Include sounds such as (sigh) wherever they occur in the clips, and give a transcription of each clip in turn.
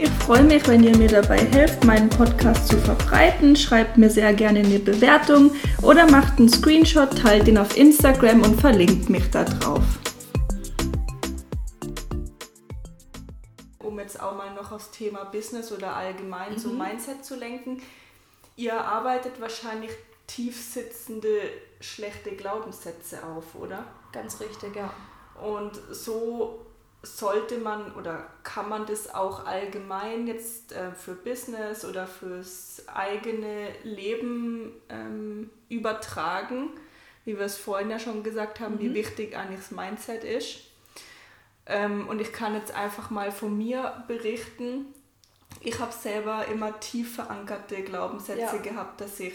Ich freue mich, wenn ihr mir dabei helft, meinen Podcast zu verbreiten. Schreibt mir sehr gerne eine Bewertung oder macht einen Screenshot, teilt ihn auf Instagram und verlinkt mich da drauf. um jetzt auch mal noch aufs Thema Business oder allgemein mhm. so Mindset zu lenken, ihr arbeitet wahrscheinlich tiefsitzende, schlechte Glaubenssätze auf, oder? Ganz richtig, ja. Und so sollte man oder kann man das auch allgemein jetzt äh, für Business oder fürs eigene Leben ähm, übertragen, wie wir es vorhin ja schon gesagt haben, mhm. wie wichtig eigentlich das Mindset ist. Ähm, und ich kann jetzt einfach mal von mir berichten. Ich habe selber immer tief verankerte Glaubenssätze ja. gehabt, dass ich,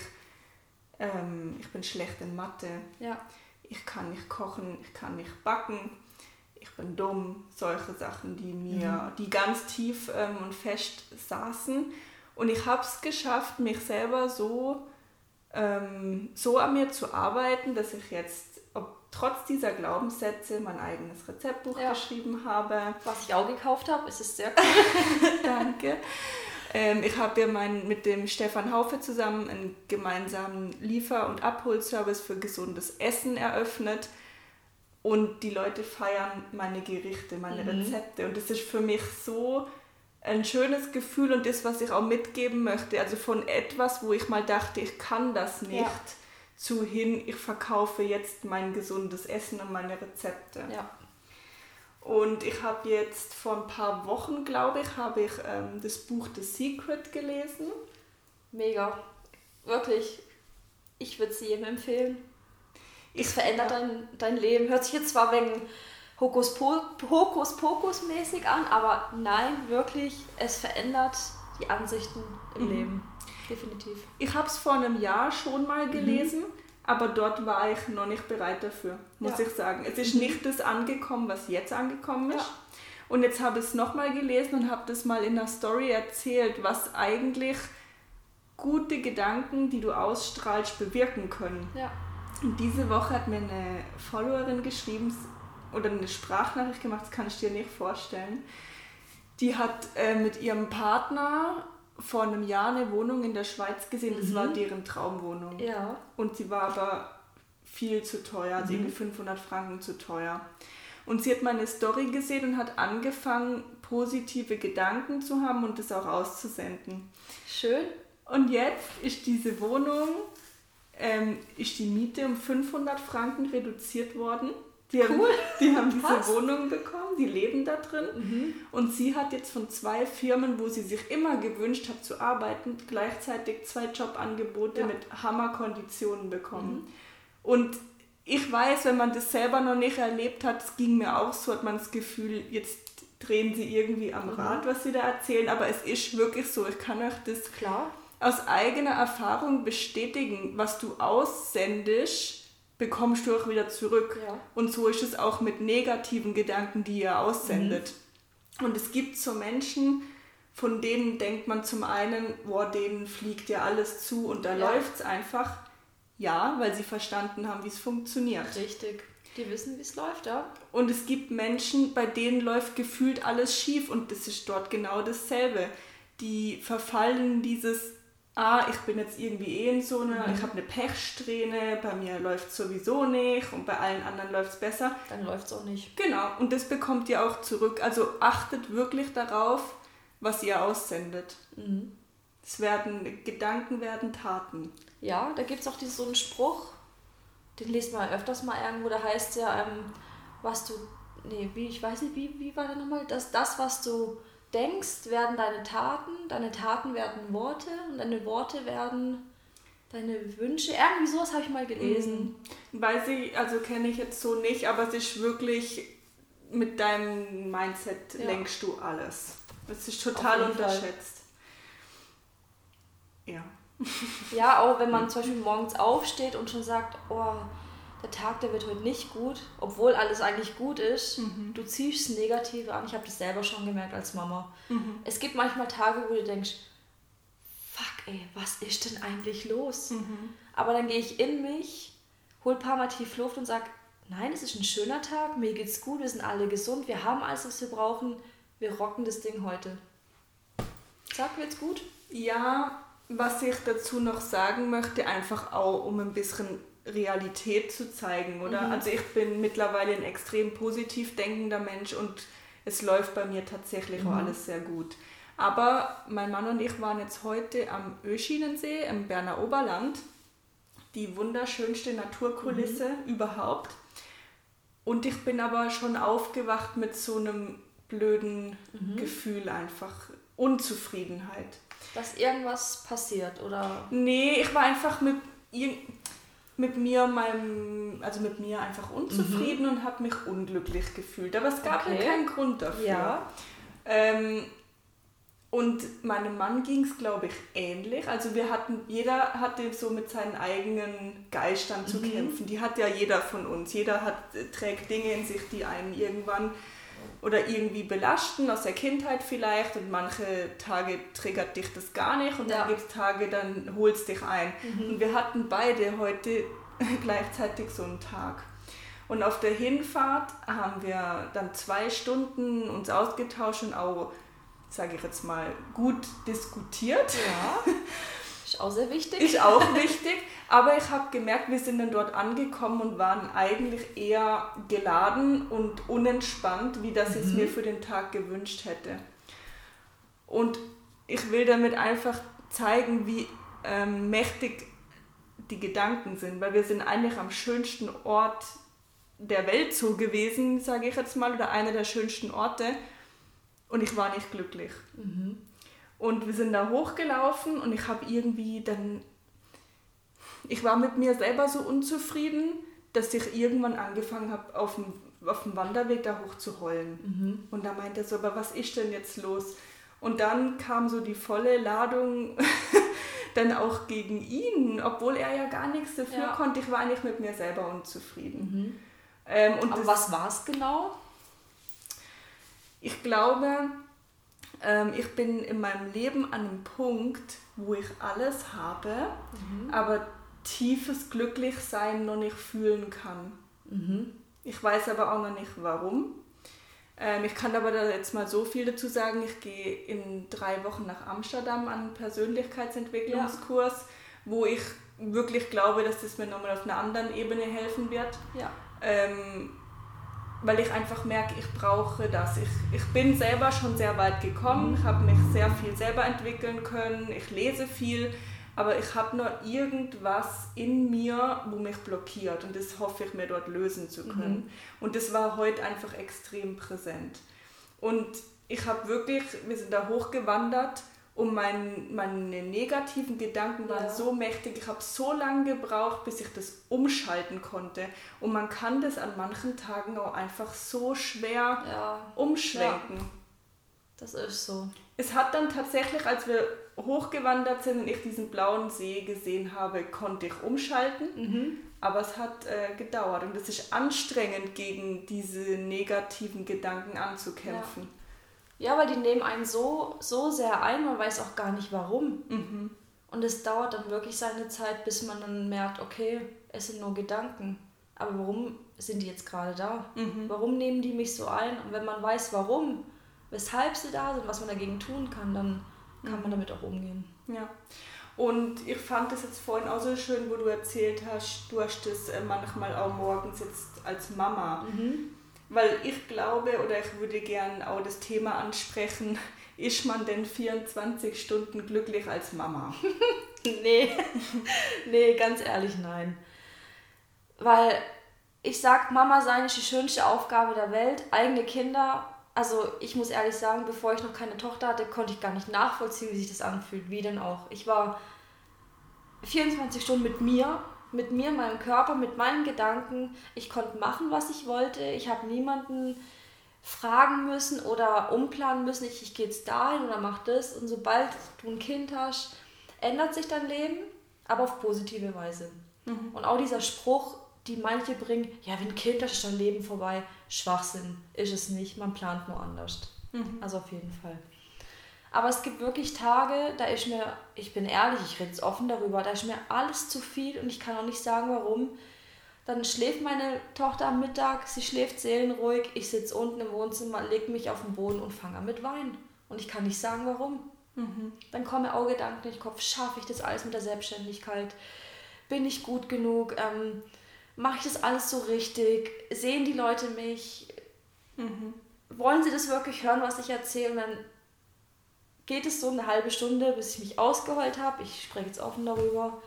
ähm, ich bin schlecht in Mathe, ja. ich kann nicht kochen, ich kann nicht backen, ich bin dumm, solche Sachen, die mir, mhm. die ganz tief ähm, und fest saßen. Und ich habe es geschafft, mich selber so, ähm, so an mir zu arbeiten, dass ich jetzt trotz dieser Glaubenssätze mein eigenes Rezeptbuch ja. geschrieben habe. Was ich auch gekauft habe, ist es sehr cool. (laughs) Danke. Ähm, ich habe ja mein, mit dem Stefan Haufe zusammen einen gemeinsamen Liefer- und Abholservice für gesundes Essen eröffnet. Und die Leute feiern meine Gerichte, meine mhm. Rezepte. Und das ist für mich so ein schönes Gefühl und das, was ich auch mitgeben möchte. Also von etwas, wo ich mal dachte, ich kann das nicht. Ja zu hin, ich verkaufe jetzt mein gesundes Essen und meine Rezepte. Ja. Und ich habe jetzt vor ein paar Wochen, glaube ich, habe ich ähm, das Buch The Secret gelesen. Mega. Wirklich. Ich würde es jedem empfehlen. Es verändert ja. dein, dein Leben. Hört sich jetzt zwar wegen Hokus, Hokus Pokus mäßig an, aber nein, wirklich, es verändert die Ansichten im mhm. Leben definitiv. Ich habe es vor einem Jahr schon mal gelesen, mhm. aber dort war ich noch nicht bereit dafür, muss ja. ich sagen. Es ist mhm. nicht das angekommen, was jetzt angekommen ist. Ja. Und jetzt habe ich es nochmal gelesen und habe das mal in der Story erzählt, was eigentlich gute Gedanken, die du ausstrahlst, bewirken können. Ja. Und diese Woche hat mir eine Followerin geschrieben oder eine Sprachnachricht gemacht, das kann ich dir nicht vorstellen. Die hat äh, mit ihrem Partner vor einem Jahr eine Wohnung in der Schweiz gesehen. Das mhm. war deren Traumwohnung. Ja. Und sie war aber viel zu teuer, also mhm. irgendwie 500 Franken zu teuer. Und sie hat meine Story gesehen und hat angefangen, positive Gedanken zu haben und das auch auszusenden. Schön. Und jetzt ist diese Wohnung, ähm, ist die Miete um 500 Franken reduziert worden. Die cool. haben, die haben diese. Wohnung bekommen, die leben da drin. Mhm. Und sie hat jetzt von zwei Firmen, wo sie sich immer gewünscht hat zu arbeiten, gleichzeitig zwei Jobangebote ja. mit Hammerkonditionen bekommen. Mhm. Und ich weiß, wenn man das selber noch nicht erlebt hat, es ging mir auch so, hat man das Gefühl, jetzt drehen sie irgendwie am mhm. Rad, was sie da erzählen. Aber es ist wirklich so, ich kann euch das klar aus eigener Erfahrung bestätigen, was du aussendest bekommst du auch wieder zurück. Ja. Und so ist es auch mit negativen Gedanken, die ihr aussendet. Mhm. Und es gibt so Menschen, von denen denkt man zum einen, boah, denen fliegt ja alles zu und da ja. läuft es einfach. Ja, weil sie verstanden haben, wie es funktioniert. Richtig. Die wissen, wie es läuft, ja. Und es gibt Menschen, bei denen läuft gefühlt alles schief und das ist dort genau dasselbe. Die verfallen dieses ah, ich bin jetzt irgendwie eh in so einer, mhm. ich habe eine Pechsträhne, bei mir läuft es sowieso nicht und bei allen anderen läuft es besser. Dann läuft es auch nicht. Genau, und das bekommt ihr auch zurück. Also achtet wirklich darauf, was ihr aussendet. Mhm. Es werden, Gedanken werden Taten. Ja, da gibt es auch diesen, so einen Spruch, den liest man öfters mal irgendwo, da heißt ja, ähm, was du, nee, wie, ich weiß nicht, wie, wie war der nochmal, dass das, was du denkst, werden deine Taten, deine Taten werden Worte und deine Worte werden deine Wünsche, irgendwie sowas habe ich mal gelesen. Mhm. Weiß ich, also kenne ich jetzt so nicht, aber es ist wirklich mit deinem Mindset ja. lenkst du alles. Das ist total unterschätzt. Fall. Ja. Ja, auch wenn man zum Beispiel morgens aufsteht und schon sagt, oh, der Tag, der wird heute nicht gut, obwohl alles eigentlich gut ist, mhm. du ziehst das Negative an. Ich habe das selber schon gemerkt als Mama. Mhm. Es gibt manchmal Tage, wo du denkst, fuck ey, was ist denn eigentlich los? Mhm. Aber dann gehe ich in mich, hol ein paar Mal tief Luft und sage, nein, es ist ein schöner Tag, mir geht's gut, wir sind alle gesund, wir haben alles, was wir brauchen, wir rocken das Ding heute. Sag, wird's gut? Ja, was ich dazu noch sagen möchte, einfach auch um ein bisschen Realität zu zeigen, oder? Mhm. Also ich bin mittlerweile ein extrem positiv denkender Mensch und es läuft bei mir tatsächlich mhm. auch alles sehr gut. Aber mein Mann und ich waren jetzt heute am Öschinensee im Berner Oberland. Die wunderschönste Naturkulisse mhm. überhaupt. Und ich bin aber schon aufgewacht mit so einem blöden mhm. Gefühl einfach. Unzufriedenheit. Dass irgendwas passiert, oder? Nee, ich war einfach mit, mit mir, meinem, also mit mir einfach unzufrieden mhm. und habe mich unglücklich gefühlt. Aber es gab okay. keinen Grund dafür. Ja. Ähm, und meinem Mann ging es, glaube ich, ähnlich. Also wir hatten, jeder hatte so mit seinen eigenen Geistern zu mhm. kämpfen. Die hat ja jeder von uns. Jeder hat, trägt Dinge in sich, die einen irgendwann oder irgendwie belasten, aus der Kindheit vielleicht. Und manche Tage triggert dich das gar nicht. Und ja. dann gibt es Tage, dann holst dich ein. Mhm. Und wir hatten beide heute (laughs) gleichzeitig so einen Tag. Und auf der Hinfahrt haben wir dann zwei Stunden uns ausgetauscht und auch sage ich jetzt mal, gut diskutiert. Ja. (laughs) Ist auch sehr wichtig. Ist auch (laughs) wichtig. Aber ich habe gemerkt, wir sind dann dort angekommen und waren eigentlich eher geladen und unentspannt, wie das mhm. ich es mir für den Tag gewünscht hätte. Und ich will damit einfach zeigen, wie ähm, mächtig die Gedanken sind, weil wir sind eigentlich am schönsten Ort der Welt so gewesen, sage ich jetzt mal, oder einer der schönsten Orte und ich war nicht glücklich. Mhm. Und wir sind da hochgelaufen und ich habe irgendwie dann, ich war mit mir selber so unzufrieden, dass ich irgendwann angefangen habe, auf dem, auf dem Wanderweg da hoch zu heulen. Mhm. Und da meinte er so, aber was ist denn jetzt los? Und dann kam so die volle Ladung (laughs) dann auch gegen ihn, obwohl er ja gar nichts dafür ja. konnte. Ich war eigentlich mit mir selber unzufrieden. Mhm. Ähm, und aber was war es genau? Ich glaube, ähm, ich bin in meinem Leben an einem Punkt, wo ich alles habe, mhm. aber tiefes Glücklichsein noch nicht fühlen kann. Mhm. Ich weiß aber auch noch nicht warum. Ähm, ich kann aber da jetzt mal so viel dazu sagen. Ich gehe in drei Wochen nach Amsterdam an einen Persönlichkeitsentwicklungskurs, ja. wo ich wirklich glaube, dass das mir nochmal auf einer anderen Ebene helfen wird. Ja. Ähm, weil ich einfach merke, ich brauche das. Ich, ich bin selber schon sehr weit gekommen, ich habe mich sehr viel selber entwickeln können, ich lese viel, aber ich habe nur irgendwas in mir, wo mich blockiert und das hoffe ich mir dort lösen zu können. Mhm. Und das war heute einfach extrem präsent. Und ich habe wirklich, wir sind da hochgewandert und mein, meine negativen Gedanken waren ja. so mächtig. Ich habe so lange gebraucht, bis ich das umschalten konnte. Und man kann das an manchen Tagen auch einfach so schwer ja. umschwenken. Ja. Das ist so. Es hat dann tatsächlich, als wir hochgewandert sind und ich diesen blauen See gesehen habe, konnte ich umschalten. Mhm. Aber es hat äh, gedauert und es ist anstrengend, gegen diese negativen Gedanken anzukämpfen. Ja. Weil die nehmen einen so, so sehr ein, man weiß auch gar nicht warum. Mhm. Und es dauert dann wirklich seine Zeit, bis man dann merkt, okay, es sind nur Gedanken. Aber warum sind die jetzt gerade da? Mhm. Warum nehmen die mich so ein? Und wenn man weiß, warum, weshalb sie da sind, was man dagegen tun kann, dann kann man mhm. damit auch umgehen. Ja. Und ich fand es jetzt vorhin auch so schön, wo du erzählt hast, du hast das äh, manchmal auch morgens jetzt als Mama. Mhm. Weil ich glaube oder ich würde gerne auch das Thema ansprechen, (laughs) ist man denn 24 Stunden glücklich als Mama? (laughs) nee, (laughs) nee, ganz ehrlich nein. Weil ich sag, Mama sein ist die schönste Aufgabe der Welt. Eigene Kinder, also ich muss ehrlich sagen, bevor ich noch keine Tochter hatte, konnte ich gar nicht nachvollziehen, wie sich das anfühlt. Wie denn auch. Ich war 24 Stunden mit mir, mit mir, meinem Körper, mit meinen Gedanken. Ich konnte machen, was ich wollte. Ich habe niemanden fragen müssen oder umplanen müssen, ich, ich gehe jetzt dahin oder mach das. Und sobald du ein Kind hast, ändert sich dein Leben, aber auf positive Weise. Mhm. Und auch dieser Spruch, die manche bringen, ja, wenn ein Kind hast, ist dein Leben vorbei. Schwachsinn ist es nicht, man plant nur anders. Mhm. Also auf jeden Fall. Aber es gibt wirklich Tage, da ist mir, ich bin ehrlich, ich rede offen darüber, da ist mir alles zu viel und ich kann auch nicht sagen, warum. Dann schläft meine Tochter am Mittag, sie schläft seelenruhig, ich sitze unten im Wohnzimmer, lege mich auf den Boden und fange an mit Weinen. Und ich kann nicht sagen, warum. Mhm. Dann kommen auch Gedanken in den Kopf, schaffe ich das alles mit der Selbstständigkeit? Bin ich gut genug? Ähm, Mache ich das alles so richtig? Sehen die Leute mich? Mhm. Wollen sie das wirklich hören, was ich erzähle? Und dann geht es so eine halbe Stunde, bis ich mich ausgeheult habe. Ich spreche jetzt offen darüber.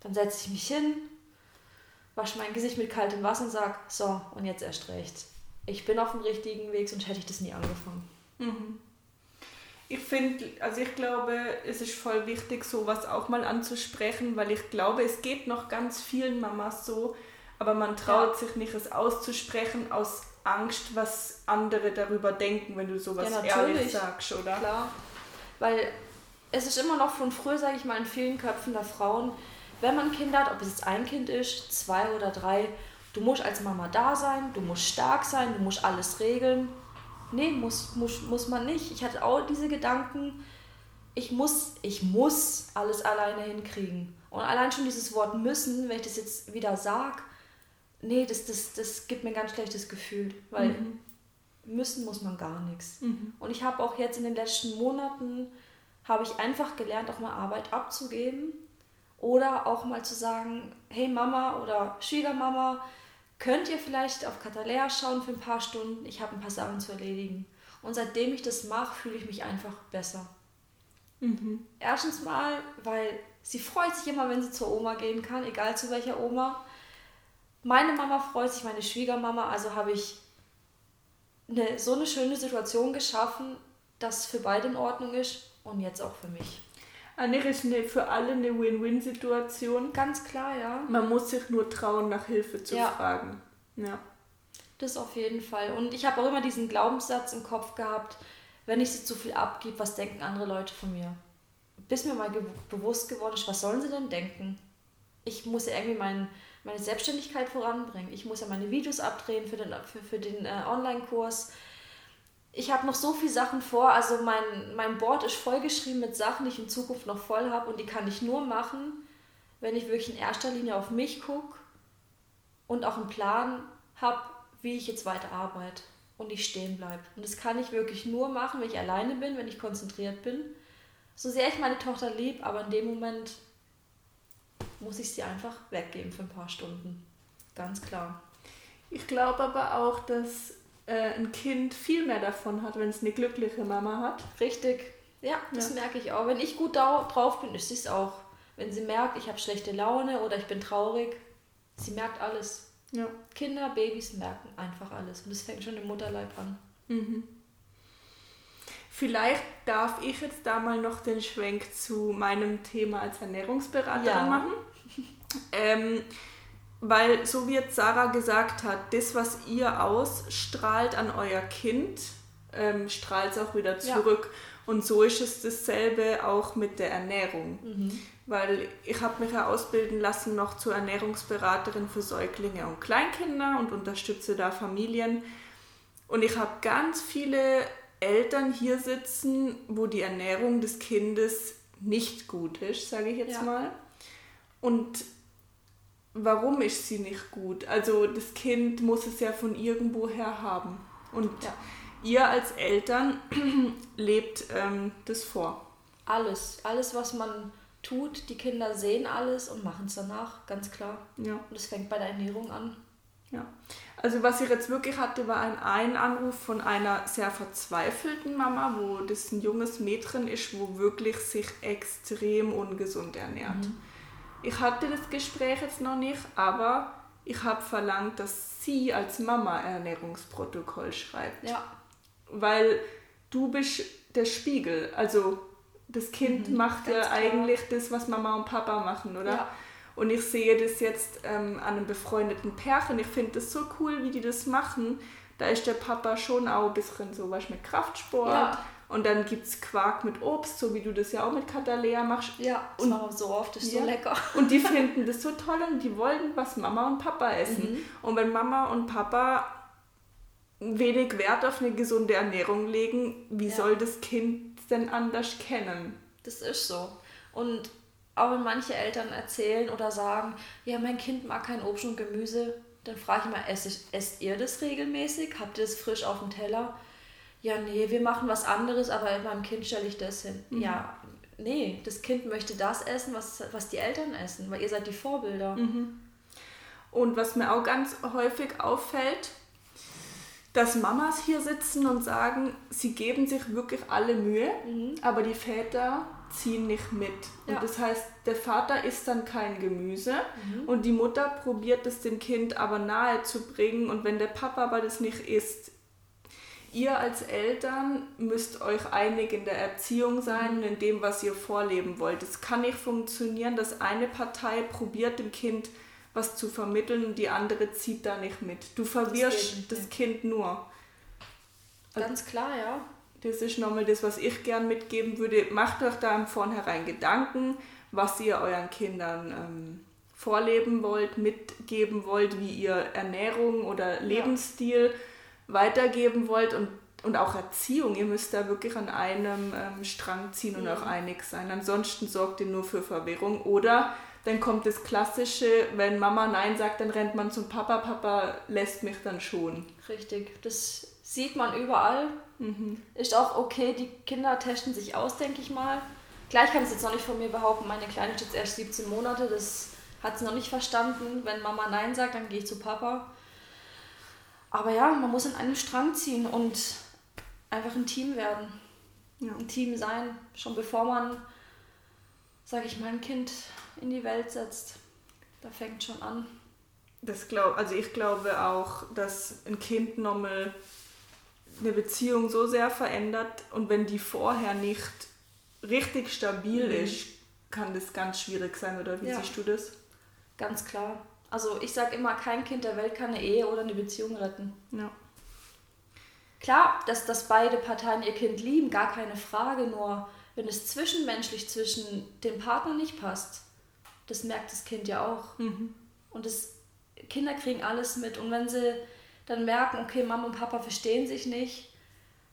Dann setze ich mich hin, wasche mein Gesicht mit kaltem Wasser und sage, so, und jetzt erst recht. Ich bin auf dem richtigen Weg, sonst hätte ich das nie angefangen. Mhm. Ich finde, also ich glaube, es ist voll wichtig, sowas auch mal anzusprechen, weil ich glaube, es geht noch ganz vielen Mamas so, aber man traut ja. sich nicht, es auszusprechen aus Angst, was andere darüber denken, wenn du sowas ja, ehrlich sagst, oder? Klar. Weil es ist immer noch von früher, sage ich mal, in vielen Köpfen der Frauen, wenn man Kinder hat, ob es jetzt ein Kind ist, zwei oder drei, du musst als Mama da sein, du musst stark sein, du musst alles regeln. Nee, muss, muss, muss man nicht. Ich hatte auch diese Gedanken, ich muss, ich muss alles alleine hinkriegen. Und allein schon dieses Wort müssen, wenn ich das jetzt wieder sage, nee, das, das, das gibt mir ein ganz schlechtes Gefühl, weil mhm. müssen muss man gar nichts. Mhm. Und ich habe auch jetzt in den letzten Monaten, habe ich einfach gelernt, auch mal Arbeit abzugeben oder auch mal zu sagen, hey Mama oder Schwiegermama, könnt ihr vielleicht auf Katalea schauen für ein paar Stunden? Ich habe ein paar Sachen zu erledigen. Und seitdem ich das mache, fühle ich mich einfach besser. Mhm. Erstens mal, weil sie freut sich immer, wenn sie zur Oma gehen kann, egal zu welcher Oma. Meine Mama freut sich, meine Schwiegermama, also habe ich eine, so eine schöne Situation geschaffen, dass für beide in Ordnung ist und jetzt auch für mich. Eigentlich ist eine, für alle eine Win-Win-Situation. Ganz klar, ja. Man muss sich nur trauen, nach Hilfe zu ja. fragen. Ja. Das auf jeden Fall. Und ich habe auch immer diesen Glaubenssatz im Kopf gehabt, wenn ich sie zu viel abgebe, was denken andere Leute von mir? Bis mir mal ge bewusst geworden ist, was sollen sie denn denken? Ich muss ja irgendwie mein, meine Selbstständigkeit voranbringen. Ich muss ja meine Videos abdrehen für den, für, für den äh, Online-Kurs. Ich habe noch so viele Sachen vor. Also mein, mein Board ist vollgeschrieben mit Sachen, die ich in Zukunft noch voll habe und die kann ich nur machen, wenn ich wirklich in erster Linie auf mich gucke und auch einen Plan habe, wie ich jetzt weiter arbeite und nicht stehen bleibe. Und das kann ich wirklich nur machen, wenn ich alleine bin, wenn ich konzentriert bin. So sehr ich meine Tochter lieb, aber in dem Moment muss ich sie einfach weggeben für ein paar Stunden. Ganz klar. Ich glaube aber auch, dass äh, ein Kind viel mehr davon hat, wenn es eine glückliche Mama hat. Richtig. Ja, das ja. merke ich auch. Wenn ich gut drauf bin, ist sie es auch. Wenn sie merkt, ich habe schlechte Laune oder ich bin traurig, sie merkt alles. Ja. Kinder, Babys merken einfach alles. Und das fängt schon im Mutterleib an. Mhm. Vielleicht darf ich jetzt da mal noch den Schwenk zu meinem Thema als Ernährungsberaterin ja. machen. Ähm, weil, so wie jetzt Sarah gesagt hat, das, was ihr ausstrahlt an euer Kind, ähm, strahlt es auch wieder zurück. Ja. Und so ist es dasselbe auch mit der Ernährung. Mhm. Weil ich habe mich ja ausbilden lassen noch zur Ernährungsberaterin für Säuglinge und Kleinkinder und unterstütze da Familien. Und ich habe ganz viele Eltern hier sitzen, wo die Ernährung des Kindes nicht gut ist, sage ich jetzt ja. mal. Und warum ist sie nicht gut? Also das Kind muss es ja von irgendwoher haben. Und ja. ihr als Eltern (clears throat) lebt ähm, das vor. Alles, alles, was man tut, die Kinder sehen alles und machen es danach, ganz klar. Ja. Und es fängt bei der Ernährung an. Ja. Also was ich jetzt wirklich hatte, war ein, ein Anruf von einer sehr verzweifelten Mama, wo das ein junges Mädchen ist, wo wirklich sich extrem ungesund ernährt. Mhm. Ich hatte das Gespräch jetzt noch nicht, aber ich habe verlangt, dass sie als Mama Ernährungsprotokoll schreibt. Ja. Weil du bist der Spiegel. Also Das Kind mhm, macht ja eigentlich das, was Mama und Papa machen, oder? Ja. Und ich sehe das jetzt ähm, an einem befreundeten Pärchen. Ich finde das so cool, wie die das machen. Da ist der Papa schon auch ein bisschen so was mit Kraftsport. Ja. Und dann gibt es Quark mit Obst, so wie du das ja auch mit Katalea machst. Ja, das und machen so oft, das ist ja. so lecker. (laughs) Und die finden das so toll und die wollen, was Mama und Papa essen. Mhm. Und wenn Mama und Papa wenig Wert auf eine gesunde Ernährung legen, wie ja. soll das Kind denn anders kennen? Das ist so. Und auch wenn manche Eltern erzählen oder sagen, ja, mein Kind mag kein Obst und Gemüse, dann frage ich mal, esst, esst ihr das regelmäßig? Habt ihr das frisch auf dem Teller? Ja, nee, wir machen was anderes, aber meinem Kind stelle ich das hin. Mhm. Ja, nee, das Kind möchte das essen, was, was die Eltern essen, weil ihr seid die Vorbilder. Mhm. Und was mir auch ganz häufig auffällt, dass Mamas hier sitzen und sagen, sie geben sich wirklich alle Mühe, mhm. aber die Väter ziehen nicht mit. Ja. Und das heißt, der Vater isst dann kein Gemüse mhm. und die Mutter probiert es dem Kind aber nahe zu bringen und wenn der Papa aber das nicht isst, ihr als Eltern müsst euch einig in der Erziehung sein und in dem, was ihr vorleben wollt. Es kann nicht funktionieren, dass eine Partei probiert dem Kind was zu vermitteln und die andere zieht da nicht mit. Du verwirrst das, das Kind nur. Ganz klar, ja. Das ist nochmal das, was ich gern mitgeben würde. Macht euch da im Vornherein Gedanken, was ihr euren Kindern ähm, vorleben wollt, mitgeben wollt, wie ihr Ernährung oder Lebensstil ja. Weitergeben wollt und, und auch Erziehung. Ihr müsst da wirklich an einem ähm, Strang ziehen und ja. auch einig sein. Ansonsten sorgt ihr nur für Verwirrung. Oder dann kommt das Klassische, wenn Mama Nein sagt, dann rennt man zum Papa, Papa lässt mich dann schon. Richtig, das sieht man überall. Mhm. Ist auch okay, die Kinder testen sich aus, denke ich mal. Gleich kann es jetzt noch nicht von mir behaupten, meine Kleine ist jetzt erst 17 Monate, das hat sie noch nicht verstanden. Wenn Mama Nein sagt, dann gehe ich zu Papa. Aber ja, man muss an einem Strang ziehen und einfach ein Team werden. Ja. Ein Team sein, schon bevor man, sage ich mal, ein Kind in die Welt setzt. Da fängt schon an. Das glaub, also ich glaube auch, dass ein Kind nochmal eine Beziehung so sehr verändert und wenn die vorher nicht richtig stabil mhm. ist, kann das ganz schwierig sein, oder wie ja. siehst du das? Ganz klar. Also ich sage immer, kein Kind der Welt kann eine Ehe oder eine Beziehung retten. Ja. Klar, dass, dass beide Parteien ihr Kind lieben, gar keine Frage, nur wenn es zwischenmenschlich zwischen dem Partner nicht passt, das merkt das Kind ja auch. Mhm. Und das, Kinder kriegen alles mit. Und wenn sie dann merken, okay, Mama und Papa verstehen sich nicht,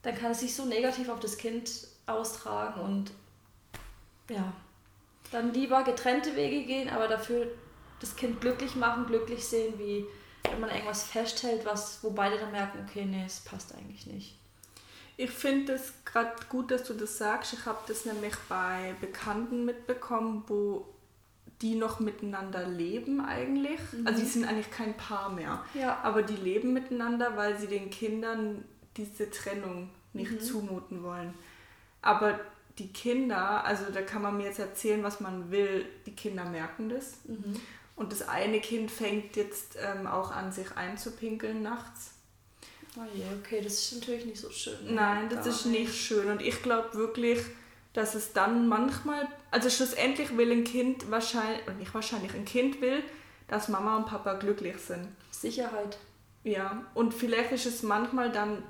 dann kann es sich so negativ auf das Kind austragen und ja, dann lieber getrennte Wege gehen, aber dafür das Kind glücklich machen, glücklich sehen, wie wenn man irgendwas festhält, was, wo beide dann merken, okay, nee, es passt eigentlich nicht. Ich finde es gerade gut, dass du das sagst. Ich habe das nämlich bei Bekannten mitbekommen, wo die noch miteinander leben eigentlich. Mhm. Also die sind eigentlich kein Paar mehr. Ja. Aber die leben miteinander, weil sie den Kindern diese Trennung nicht mhm. zumuten wollen. Aber die Kinder, also da kann man mir jetzt erzählen, was man will, die Kinder merken das. Mhm. Und das eine Kind fängt jetzt ähm, auch an, sich einzupinkeln nachts. Oh je, okay, das ist natürlich nicht so schön. Nein, das ist nicht schön. Und ich glaube wirklich, dass es dann manchmal, also schlussendlich will ein Kind wahrscheinlich, nicht wahrscheinlich, ein Kind will, dass Mama und Papa glücklich sind. Sicherheit. Ja, und vielleicht ist es manchmal dann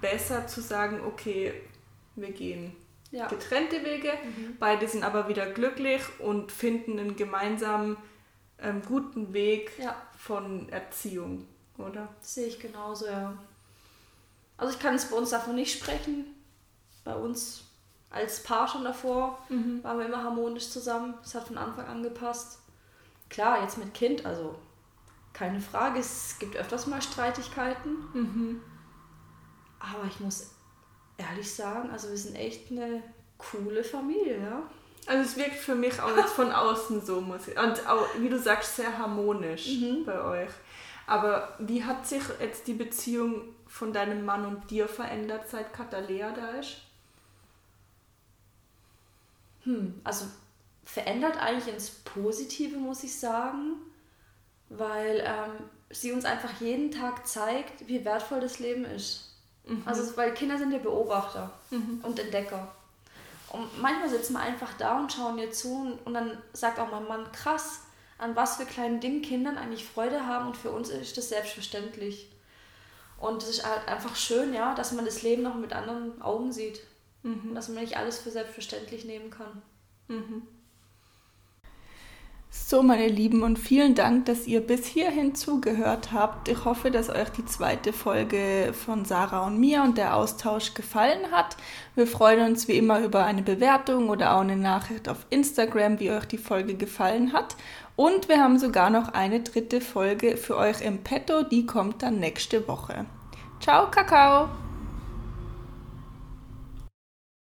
besser zu sagen, okay, wir gehen ja. getrennte Wege, mhm. beide sind aber wieder glücklich und finden einen gemeinsamen ähm, guten Weg ja. von Erziehung, oder? Das sehe ich genauso, ja. Also ich kann es bei uns davon nicht sprechen. Bei uns als Paar schon davor mhm. waren wir immer harmonisch zusammen. Es hat von Anfang an gepasst. Klar, jetzt mit Kind, also keine Frage, es gibt öfters mal Streitigkeiten. Mhm. Aber ich muss ehrlich sagen, also wir sind echt eine coole Familie, ja. Also es wirkt für mich auch jetzt von außen so, muss ich. Und auch, wie du sagst, sehr harmonisch mhm. bei euch. Aber wie hat sich jetzt die Beziehung von deinem Mann und dir verändert, seit Katalea da ist? hm, also verändert eigentlich ins Positive, muss ich sagen, weil ähm, sie uns einfach jeden Tag zeigt, wie wertvoll das Leben ist. Mhm. Also, weil Kinder sind ja Beobachter mhm. und Entdecker. Und manchmal sitzen wir einfach da und schauen ihr zu und, und dann sagt auch mein Mann, krass, an was für kleinen Dingen Kindern eigentlich Freude haben und für uns ist das selbstverständlich. Und es ist halt einfach schön, ja, dass man das Leben noch mit anderen Augen sieht. Mhm. Dass man nicht alles für selbstverständlich nehmen kann. Mhm. So, meine Lieben, und vielen Dank, dass ihr bis hierhin zugehört habt. Ich hoffe, dass euch die zweite Folge von Sarah und mir und der Austausch gefallen hat. Wir freuen uns wie immer über eine Bewertung oder auch eine Nachricht auf Instagram, wie euch die Folge gefallen hat. Und wir haben sogar noch eine dritte Folge für euch im Petto, die kommt dann nächste Woche. Ciao, Kakao!